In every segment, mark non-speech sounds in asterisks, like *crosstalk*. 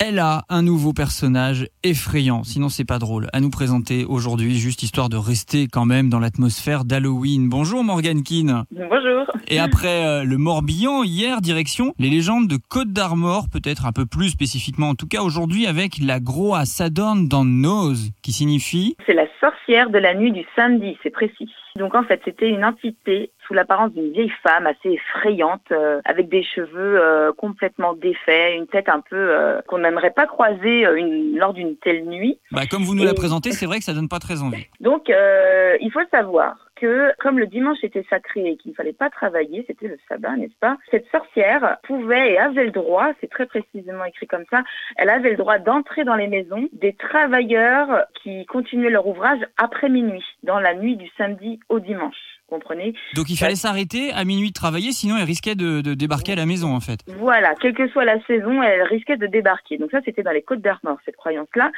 Elle a un nouveau personnage effrayant, sinon c'est pas drôle, à nous présenter aujourd'hui, juste histoire de rester quand même dans l'atmosphère d'Halloween. Bonjour Morgane Keane. Bonjour. Et après euh, le Morbihan, hier, direction les légendes de Côte d'Armor, peut-être un peu plus spécifiquement, en tout cas aujourd'hui avec la Groa Sadorn dans Nose, qui signifie C'est la sorcière de la nuit du samedi, c'est précis. Donc en fait, c'était une entité sous l'apparence d'une vieille femme assez effrayante, euh, avec des cheveux euh, complètement défaits, une tête un peu euh, qu'on n'aimerait pas croiser une, lors d'une telle nuit. Bah, comme vous nous Et- la présentez, c'est vrai que ça donne pas très envie. Donc euh, il faut savoir que comme le dimanche était sacré et qu'il ne fallait pas travailler, c'était le sabbat, n'est-ce pas Cette sorcière pouvait et avait le droit, c'est très précisément écrit comme ça, elle avait le droit d'entrer dans les maisons des travailleurs qui continuaient leur ouvrage après minuit, dans la nuit du samedi au dimanche. Comprenez? Donc il fallait s'arrêter à minuit de travailler, sinon elle risquait de, de débarquer à la maison en fait. Voilà, quelle que soit la saison, elle risquait de débarquer. Donc ça, c'était dans les Côtes d'Armor, cette croyance-là.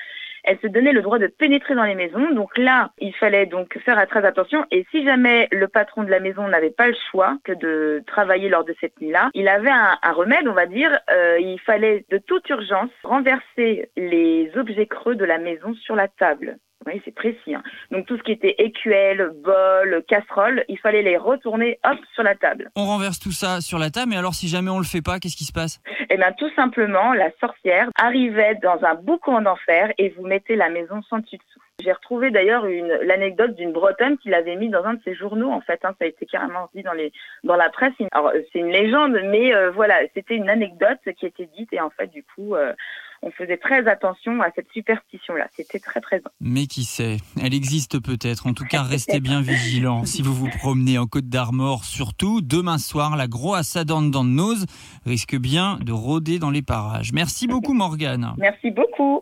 Elle se donnait le droit de pénétrer dans les maisons. Donc là, il fallait donc faire très attention. Et si jamais le patron de la maison n'avait pas le choix que de travailler lors de cette nuit-là, il avait un, remède, on va dire. Euh, il fallait de toute urgence renverser les objets creux de la maison sur la table. Oui, c'est précis. hein. Donc tout ce qui était écuelle, bol, casserole, il fallait les retourner hop sur la table. On renverse tout ça sur la table, mais alors si jamais on le fait pas, qu'est-ce qui se passe? Eh bien, tout simplement, la sorcière arrivait dans un boucan d'enfer et vous mettez la maison sans dessus dessous. J'ai retrouvé d'ailleurs une l'anecdote d'une Bretonne qui l'avait mis dans un de ses journaux. En fait, hein, ça a été carrément dit dans les dans la presse. Alors, euh, c'est une légende, mais euh, voilà, c'était une anecdote qui était dite et en fait, du coup, euh, on faisait très attention à cette superstition-là. C'était très présent. Mais qui sait? Elle existe peut-être. En tout cas, *laughs* restez bien vigilants. Si vous vous promenez en Côte d'Armor, surtout, demain soir, la dans Nose risque bien de rôder dans les parages. Merci beaucoup Morgane. Merci beaucoup.